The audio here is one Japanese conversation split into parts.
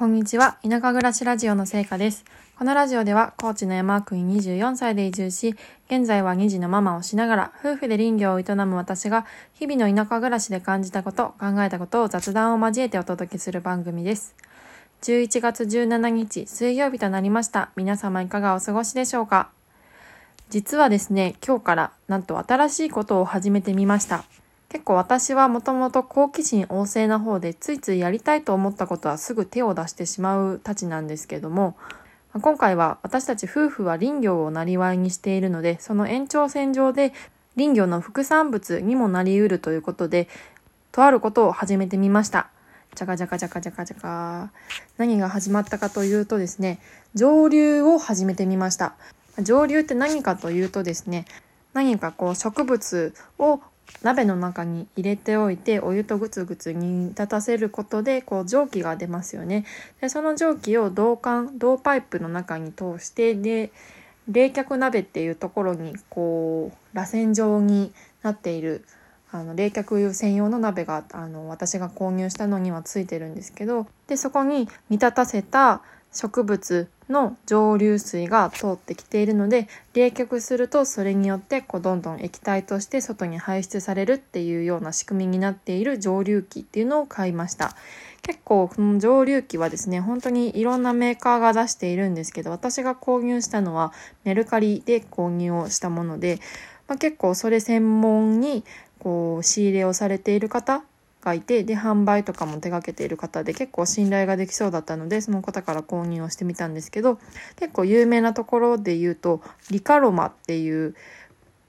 こんにちは。田舎暮らしラジオのせいかです。このラジオでは、高知の山奥に24歳で移住し、現在は2児のママをしながら、夫婦で林業を営む私が、日々の田舎暮らしで感じたこと、考えたことを雑談を交えてお届けする番組です。11月17日、水曜日となりました。皆様いかがお過ごしでしょうか？実はですね、今日からなんと新しいことを始めてみました。結構私はもともと好奇心旺盛な方でついついやりたいと思ったことはすぐ手を出してしまうたちなんですけども今回は私たち夫婦は林業をなりわいにしているのでその延長線上で林業の副産物にもなりうるということでとあることを始めてみました。じゃかじゃかじゃかじゃかじゃか。何が始まったかというとですね、上流を始めてみました。上流って何かというとですね、何かこう植物を鍋の中に入れておいてお湯とグツグツ煮立たせることでこう蒸気が出ますよね。でその蒸気を銅管銅パイプの中に通してで冷却鍋っていうところにこう螺旋状になっているあの冷却専用の鍋があの私が購入したのにはついてるんですけどでそこに煮立たせた植物の蒸留水が通ってきているので冷却するとそれによってこうどんどん液体として外に排出されるっていうような仕組みになっている蒸留機っていうのを買いました。結構この蒸留機はですね本当にいろんなメーカーが出しているんですけど私が購入したのはメルカリで購入をしたもので、まあ、結構それ専門にこう仕入れをされている方がいてで販売とかも手がけている方で結構信頼ができそうだったのでその方から購入をしてみたんですけど結構有名なところで言うとリカロマっていう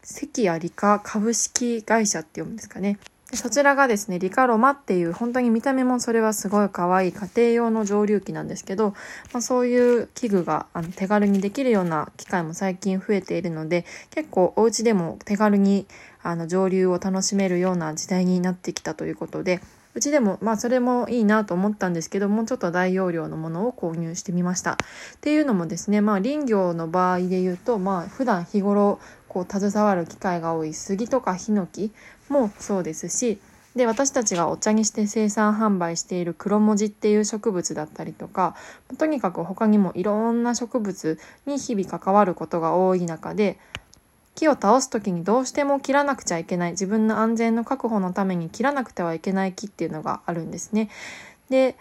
関谷理科株式会社って読むんですかね。そちらがですね、リカロマっていう本当に見た目もそれはすごい可愛い家庭用の蒸留機なんですけど、まあ、そういう器具があの手軽にできるような機械も最近増えているので、結構お家でも手軽にあの蒸留を楽しめるような時代になってきたということで、うちでもまあそれもいいなと思ったんですけどもうちょっと大容量のものを購入してみました。っていうのもですねまあ林業の場合で言うとまあ普段日頃こう携わる機会が多い杉とかヒノキもそうですしで私たちがお茶にして生産販売している黒文字っていう植物だったりとかとにかく他にもいろんな植物に日々関わることが多い中で木を倒す時にどうしても切らなくちゃいけない自分の安全の確保のために切らなくてはいけない木っていうのがあるんですね。で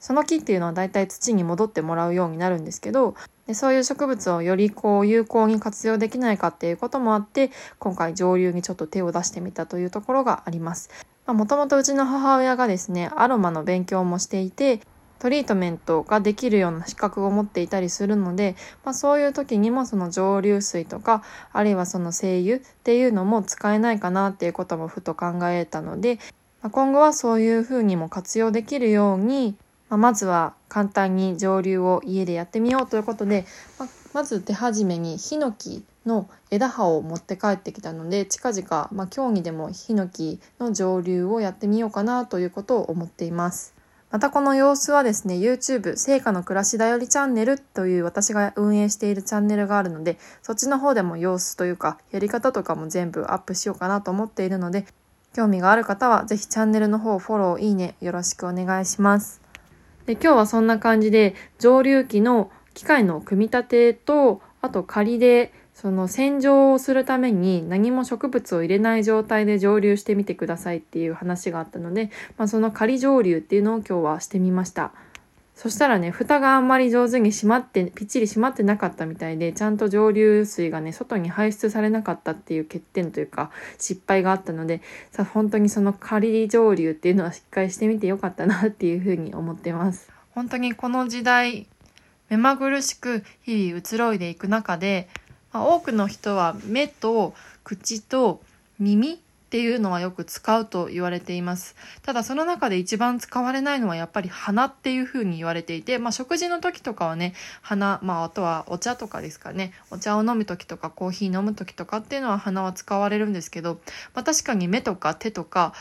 その木っていうのはだいたい土に戻ってもらうようになるんですけどでそういう植物をよりこう有効に活用できないかっていうこともあって今回上流にちょっと手を出してみたというところがあります。もともとうちの母親がですねアロマの勉強もしていてトリートメントができるような資格を持っていたりするので、まあ、そういう時にもその蒸留水とかあるいはその精油っていうのも使えないかなっていうこともふと考えたので、まあ、今後はそういうふうにも活用できるように、まあ、まずは簡単に蒸留を家でやってみようということで、ままず手始めにヒノキの枝葉を持って帰ってきたので近々、まあ、競技でもヒノキの蒸留をやってみようかなということを思っています。またこの様子はですね、YouTube、成果の暮らしだよりチャンネルという私が運営しているチャンネルがあるので、そっちの方でも様子というか、やり方とかも全部アップしようかなと思っているので、興味がある方はぜひチャンネルの方フォロー、いいねよろしくお願いします。で今日はそんな感じで、蒸留機の機械の組み立てと、あと仮でその洗浄をするために何も植物を入れない状態で蒸留してみてくださいっていう話があったので、まあ、その仮蒸留っていうのを今日はしてみました。そしたらね、蓋があんまり上手に閉まって、ぴっちり閉まってなかったみたいで、ちゃんと蒸留水がね、外に排出されなかったっていう欠点というか、失敗があったので、さ、本当にその仮蒸留っていうのはしっかりしてみてよかったなっていうふうに思ってます。本当にこの時代、目まぐるしく日々移ろいでいく中で、まあ、多くの人は目と口と耳っていうのはよく使うと言われています。ただその中で一番使われないのはやっぱり鼻っていうふうに言われていて、まあ食事の時とかはね、鼻、まああとはお茶とかですかね、お茶を飲む時とかコーヒー飲む時とかっていうのは鼻は使われるんですけど、まあ確かに目とか手とか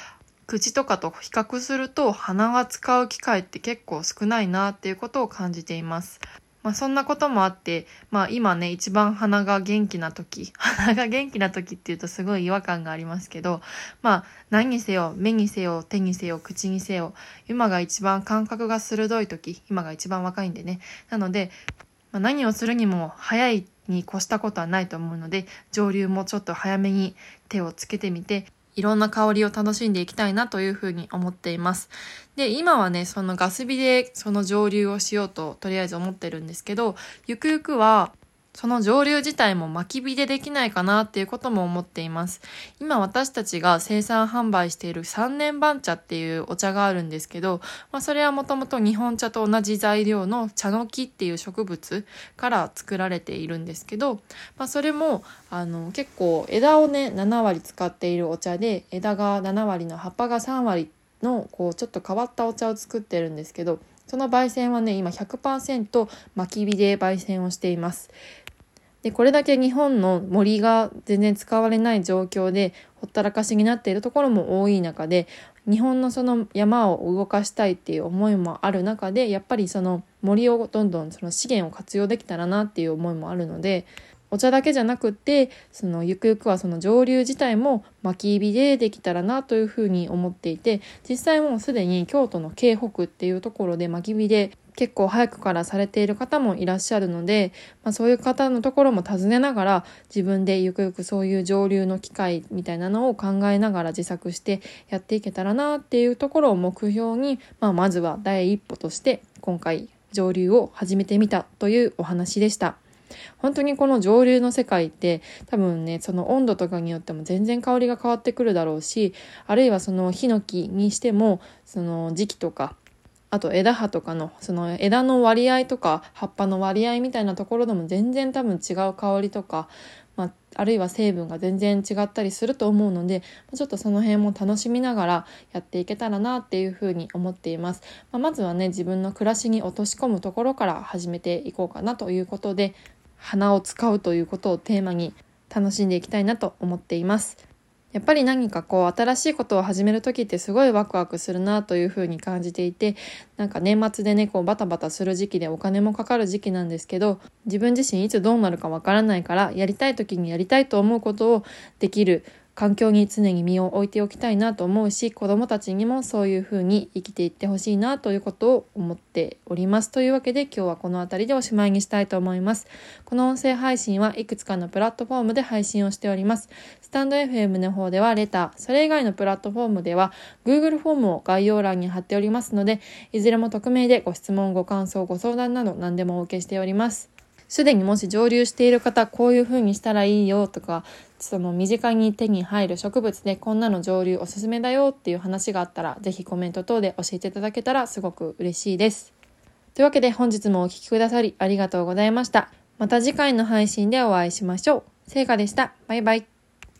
口とかと比較すると鼻が使う機会って結構少ないなっていうことを感じています。まあそんなこともあって、まあ今ね、一番鼻が元気な時、鼻が元気な時っていうとすごい違和感がありますけど、まあ何にせよ、目にせよ、手にせよ、口にせよ、今が一番感覚が鋭い時、今が一番若いんでね。なので、まあ、何をするにも早いに越したことはないと思うので、上流もちょっと早めに手をつけてみて、いろんな香りを楽しんでいきたいなというふうに思っています。で、今はね、そのガス火でその蒸留をしようととりあえず思ってるんですけど、ゆくゆくはその蒸留自体も巻き火でできないかなっていうことも思っています。今私たちが生産販売している三年番茶っていうお茶があるんですけど、まあ、それはもともと日本茶と同じ材料の茶の木っていう植物から作られているんですけど、まあ、それもあの結構枝をね7割使っているお茶で枝が7割の葉っぱが3割のこうちょっと変わったお茶を作ってるんですけどその焙煎はね今100%巻き火で焙煎をしていますで、これだけ日本の森が全然使われない状況で、ほったらかしになっているところも多い中で、日本のその山を動かしたいっていう思いもある中で、やっぱりその森をどんどんその資源を活用できたらなっていう思いもあるので、お茶だけじゃなくってそのゆくゆくはその上流自体も薪火でできたらなというふうに思っていて実際もうすでに京都の京北っていうところで薪火で結構早くからされている方もいらっしゃるので、まあ、そういう方のところも尋ねながら自分でゆくゆくそういう上流の機会みたいなのを考えながら自作してやっていけたらなっていうところを目標に、まあ、まずは第一歩として今回上流を始めてみたというお話でした。本当にこの上流の世界って多分ねその温度とかによっても全然香りが変わってくるだろうしあるいはそのヒノキにしてもその時期とかあと枝葉とかのその枝の割合とか葉っぱの割合みたいなところでも全然多分違う香りとか、まあ、あるいは成分が全然違ったりすると思うのでちょっとその辺も楽しみながらやっていけたらなっていうふうに思っています、まあ、まずはね自分の暮らしに落とし込むところから始めていこうかなということで花を使うということをテーマに楽しんでいきたいなと思っています。やっぱり何かこう新しいことを始める時ってすごいワクワクするなというふうに感じていてなんか年末でねこうバタバタする時期でお金もかかる時期なんですけど自分自身いつどうなるかわからないからやりたい時にやりたいと思うことをできる環境に常に身を置いておきたいなと思うし子どもたちにもそういうふうに生きていってほしいなということを思っております。というわけで今日はこの辺りでおしまいにしたいと思います。この音声配信はいくつかのプラットフォームで配信をしております。スタンド FM の方ではレターそれ以外のプラットフォームでは Google フォームを概要欄に貼っておりますのでいずれも匿名でご質問ご感想ご相談など何でもお受けしております。すでにもし蒸留している方、こういう風にしたらいいよとか、その身近に手に入る植物でこんなの蒸留おすすめだよっていう話があったら、ぜひコメント等で教えていただけたらすごく嬉しいです。というわけで本日もお聴きくださりありがとうございました。また次回の配信でお会いしましょう。せいかでした。バイバイ。